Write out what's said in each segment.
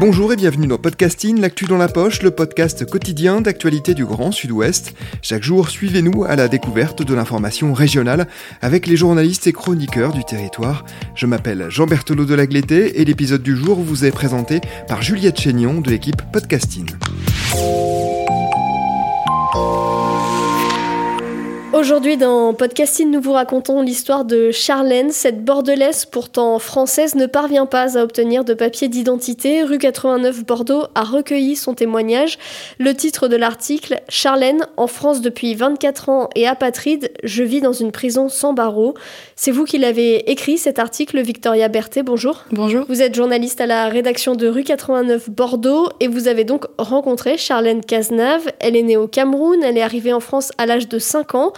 Bonjour et bienvenue dans Podcasting, l'actu dans la poche, le podcast quotidien d'actualité du Grand Sud-Ouest. Chaque jour, suivez-nous à la découverte de l'information régionale avec les journalistes et chroniqueurs du territoire. Je m'appelle Jean Berthelot de Lagleté et l'épisode du jour vous est présenté par Juliette Chénion de l'équipe Podcasting. Aujourd'hui dans Podcasting, nous vous racontons l'histoire de Charlène. Cette bordelaise, pourtant française, ne parvient pas à obtenir de papier d'identité. Rue 89 Bordeaux a recueilli son témoignage. Le titre de l'article Charlène, en France depuis 24 ans et apatride, je vis dans une prison sans barreaux. C'est vous qui l'avez écrit cet article, Victoria Berthet. Bonjour. Bonjour. Vous êtes journaliste à la rédaction de Rue 89 Bordeaux et vous avez donc rencontré Charlène Cazenave. Elle est née au Cameroun, elle est arrivée en France à l'âge de 5 ans.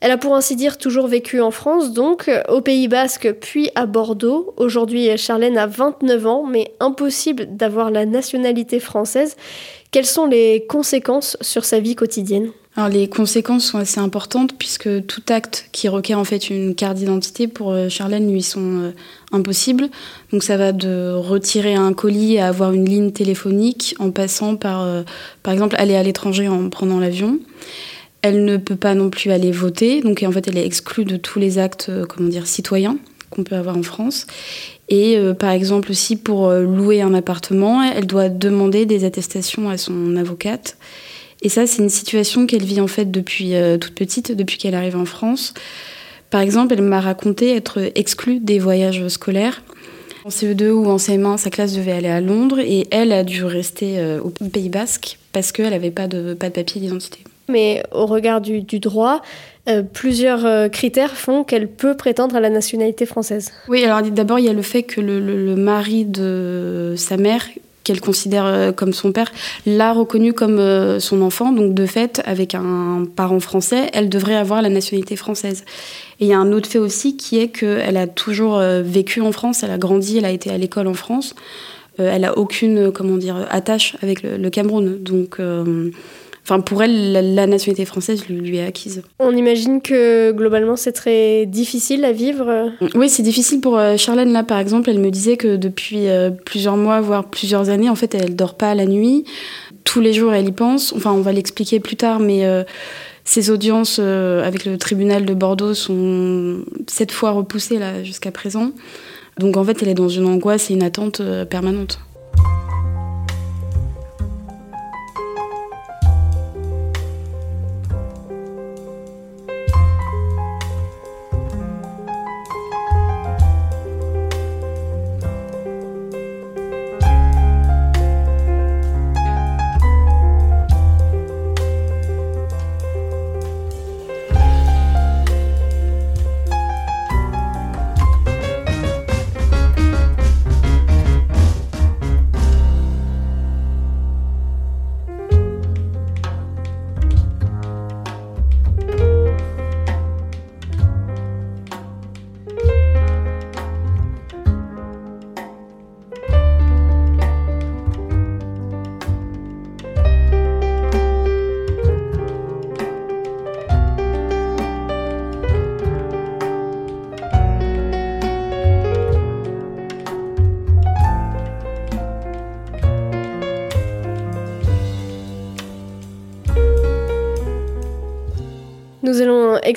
Elle a pour ainsi dire toujours vécu en France, donc au Pays Basque, puis à Bordeaux. Aujourd'hui, Charlène a 29 ans, mais impossible d'avoir la nationalité française. Quelles sont les conséquences sur sa vie quotidienne? Alors les conséquences sont assez importantes puisque tout acte qui requiert en fait une carte d'identité pour euh, Charlène lui sont euh, impossibles. Donc ça va de retirer un colis à avoir une ligne téléphonique en passant par euh, par exemple aller à l'étranger en prenant l'avion. Elle ne peut pas non plus aller voter, donc en fait elle est exclue de tous les actes, euh, comment dire, citoyens qu'on peut avoir en France. Et euh, par exemple aussi pour euh, louer un appartement, elle doit demander des attestations à son avocate. Et ça, c'est une situation qu'elle vit en fait depuis toute petite, depuis qu'elle arrive en France. Par exemple, elle m'a raconté être exclue des voyages scolaires. En CE2 ou en CM1, sa classe devait aller à Londres et elle a dû rester au Pays Basque parce qu'elle n'avait pas de, pas de papier d'identité mais au regard du, droit, euh, plusieurs euh, critères font qu'elle peut prétendre à la nationalité française. Oui, alors d'abord, il y a le fait que le, mari de sa mère, qu'elle considère euh, comme son père, l'a reconnu comme son enfant. Donc, de fait, avec un parent français, elle devrait avoir la nationalité française. Et il y a un autre fait aussi qui est qu'elle a toujours vécu en France, elle a grandi, elle a été à l'école en France. elle a aucune, comment dire, attache avec le, Cameroun. Donc, Enfin, pour elle, la, nationalité française lui, est acquise. On imagine que globalement, c'est très difficile à vivre. Oui, c'est difficile pour euh, Charlène. Là, par exemple, elle me disait que depuis euh, plusieurs mois, voire plusieurs années, en fait, elle dort pas la nuit. Tous les jours, elle y pense. Enfin, on va l'expliquer plus tard, mais euh, ses audiences avec le tribunal de Bordeaux sont sept fois repoussées là jusqu'à présent. Donc, en fait, elle est dans une angoisse et une attente permanente.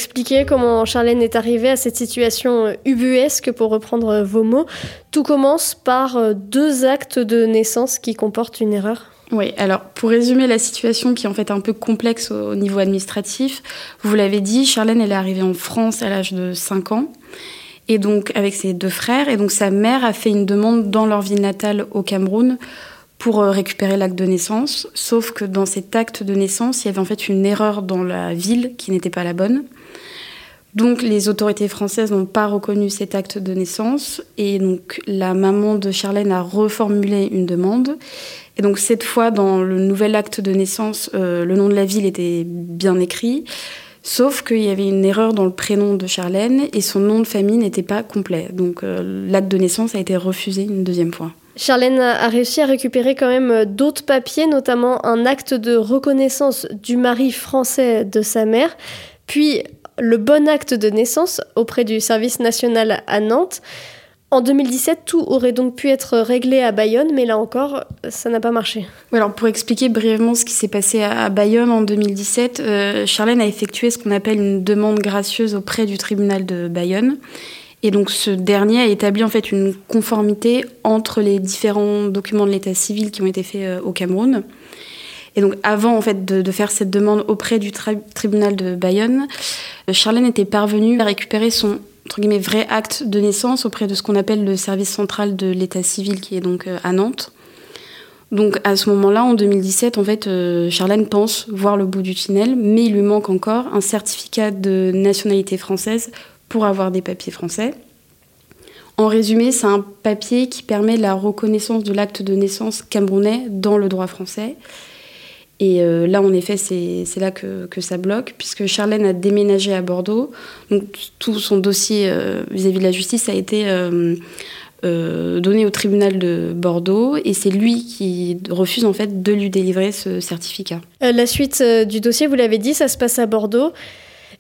Expliquer comment Charlène est arrivée à cette situation ubuesque, pour reprendre vos mots. Tout commence par euh, deux actes de naissance qui comportent une erreur. Oui, alors pour résumer la situation qui est en fait un peu complexe au niveau administratif, vous l'avez dit, Charlène est arrivée en France à l'âge de 5 ans et donc avec ses deux frères et donc sa mère a fait une demande dans leur ville natale au Cameroun pour euh, récupérer l'acte de naissance, sauf que dans cet acte de naissance, il y avait en fait une erreur dans la ville qui n'était pas la bonne. Donc les autorités françaises n'ont pas reconnu cet acte de naissance et donc la maman de Charlène a reformulé une demande. Et donc cette fois, dans le nouvel acte de naissance, euh, le nom de la ville était bien écrit, sauf qu'il y avait une erreur dans le prénom de Charlène et son nom de famille n'était pas complet. Donc euh, l'acte de naissance a été refusé une deuxième fois. Charlène a réussi à récupérer quand même euh, d'autres papiers, notamment un acte de reconnaissance du mari français de sa mère, puis le bon acte de naissance auprès du service national à Nantes. En 2017, tout aurait donc pu être réglé à Bayonne, mais là encore, ça n'a pas marché. alors pour expliquer brièvement ce qui s'est passé à Bayonne en 2017, euh, Charlène a effectué ce qu'on appelle une demande gracieuse auprès du tribunal de Bayonne. Et donc ce dernier a établi en fait une conformité entre les différents documents de l'état civil qui ont été faits euh, au Cameroun. Et donc avant en de, faire cette demande auprès du tribunal de Bayonne, euh, Charlène était parvenue à récupérer son vrai acte de naissance auprès de ce qu'on appelle le service central de l'état civil qui est donc euh, à Nantes. Donc à ce moment-là, en 2017, en fait, Charlène pense voir le bout du tunnel, mais il lui manque encore un certificat de nationalité française pour avoir des papiers français. En résumé, c'est un papier qui permet la reconnaissance de l'acte de naissance camerounais dans le droit français. Et euh, là, en effet, c'est là que, ça bloque, puisque Charlène a déménagé à Bordeaux. Donc, tout son dossier euh, vis-à-vis de la justice a été euh, donné au tribunal de Bordeaux, et c'est lui qui refuse en fait de lui délivrer ce certificat. la suite du dossier, vous l'avez dit, ça se passe à Bordeaux.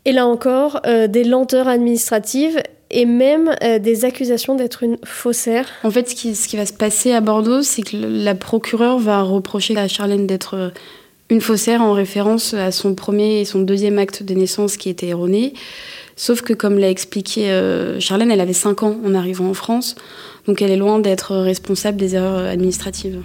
Et là encore, des lenteurs administratives et même des accusations d'être une faussaire. En fait, ce qui, va se passer à Bordeaux, c'est que la procureure va reprocher à Charlène d'être une faussaire en référence à son premier et son deuxième acte de naissance qui était erroné. Sauf que, comme l'a expliqué euh, Charlène, elle avait 5 ans en arrivant en France, donc elle est loin d'être responsable des erreurs administratives.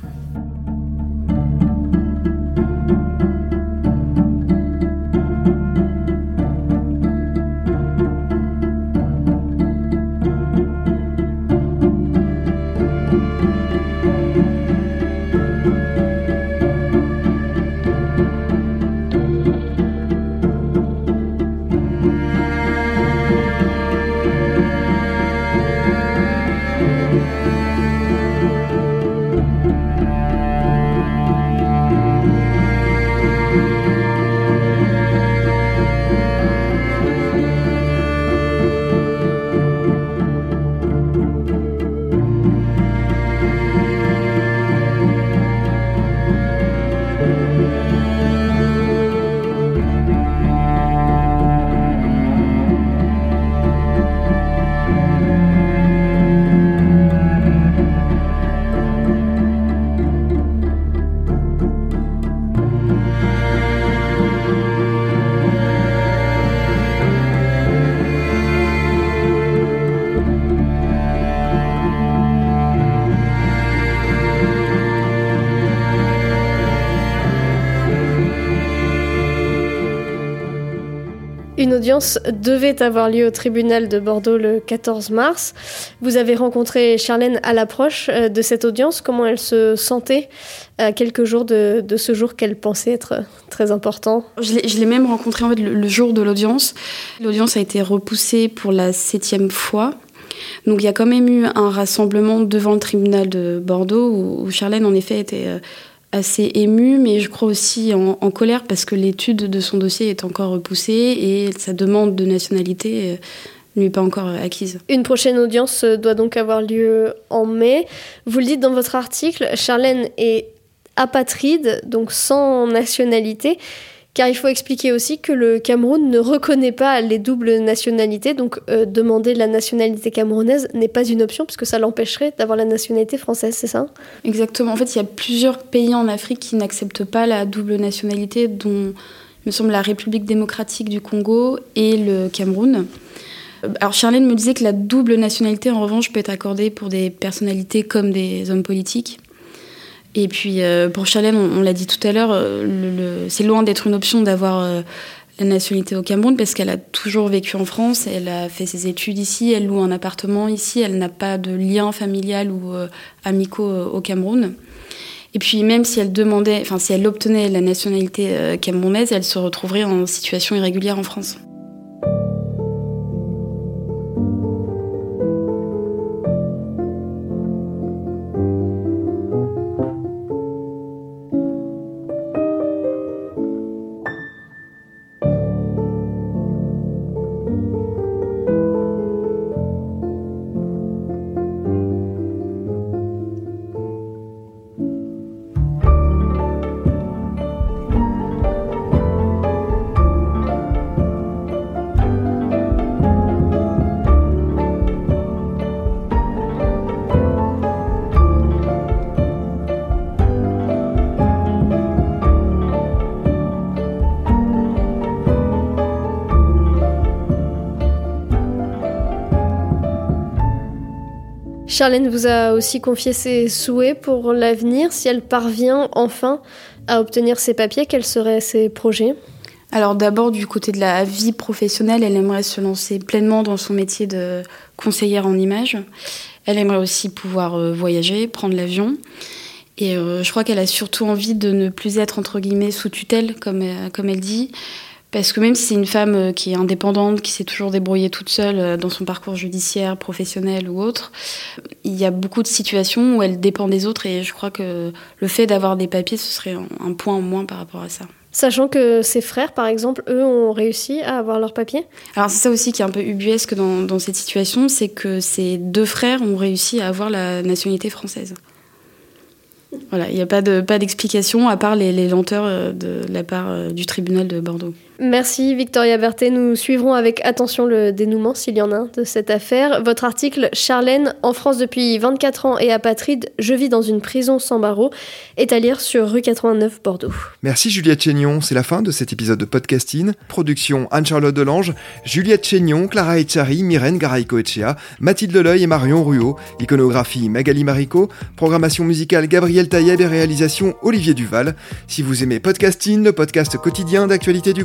Une audience devait avoir lieu au tribunal de Bordeaux le 14 mars. Vous avez rencontré Charlène à l'approche euh, de cette audience. Comment elle se sentait à quelques jours de, ce jour qu'elle pensait être très important? Je l'ai même rencontrée en fait, le, jour de l'audience. L'audience a été repoussée pour la septième fois. Donc il y a quand même eu un rassemblement devant le tribunal de Bordeaux où, Charlène en effet était... Euh, assez émue, mais je crois aussi en, colère parce que l'étude de son dossier est encore repoussée et sa demande de nationalité euh, ne lui est pas encore acquise. Une prochaine audience doit donc avoir lieu en mai. Vous le dites dans votre article, Charlène est apatride, donc sans nationalité. Car il faut expliquer aussi que le Cameroun ne reconnaît pas les doubles nationalités, donc euh, demander la nationalité camerounaise n'est pas une option puisque ça l'empêcherait d'avoir la nationalité française, c'est ça? Exactement. En fait, il y a plusieurs pays en Afrique qui n'acceptent pas la double nationalité, dont il me semble la République démocratique du Congo et le Cameroun. Euh, alors Charlène me disait que la double nationalité, en revanche, peut être accordée pour des personnalités comme des hommes politiques. Et puis euh, pour Charlène, on, l'a dit tout à l'heure, euh, c'est loin d'être une option d'avoir euh, la nationalité au Cameroun parce qu'elle a toujours vécu en France, elle a fait ses études ici, elle loue un appartement ici, elle n'a pas de lien familial ou amicaux au Cameroun. Et puis même si elle demandait, enfin si elle obtenait la nationalité camerounaise, elle se retrouverait en situation irrégulière en France. Charlène vous a aussi confié ses souhaits pour l'avenir. Si elle parvient enfin à obtenir ses papiers, quels seraient ses projets? Alors d'abord du côté de la vie professionnelle, elle aimerait se lancer pleinement dans son métier de conseillère en images. Elle aimerait aussi pouvoir euh, voyager, prendre l'avion. Et euh, je crois qu'elle a surtout envie de ne plus être entre guillemets sous tutelle, comme, euh, comme elle dit. Parce que même si c'est une femme qui est indépendante, qui s'est toujours débrouillée toute seule dans son parcours judiciaire, professionnel ou autre, il y a beaucoup de situations où elle dépend des autres et je crois que le fait d'avoir des papiers, ce serait un point en moins par rapport à ça. Sachant que ses frères, par exemple, eux ont réussi à avoir leur papier Alors c'est ça aussi qui est un peu ubuesque dans, dans cette situation, c'est que ces deux frères ont réussi à avoir la nationalité française. Voilà, il n'y a pas d'explication pas à part les, les, lenteurs euh, de la part euh, du tribunal de Bordeaux. Merci Victoria Berthet. Nous suivrons avec attention le dénouement, s'il y en a, de cette affaire. Votre article Charlène, en France depuis 24 ans et apatride, je vis dans une prison sans barreaux, est à lire sur rue 89 Bordeaux. Merci Juliette Chénion. C'est la fin de cet épisode de podcasting. Production Anne-Charlotte Delange, Juliette Chénion, Clara Echari, Myrène Garaïco-Echea, Mathilde Leleuil et Marion Ruot. Iconographie Magali Marico. Programmation musicale Gabriel Taïeb et réalisation Olivier Duval. Si vous aimez podcasting, le podcast quotidien d'actualité du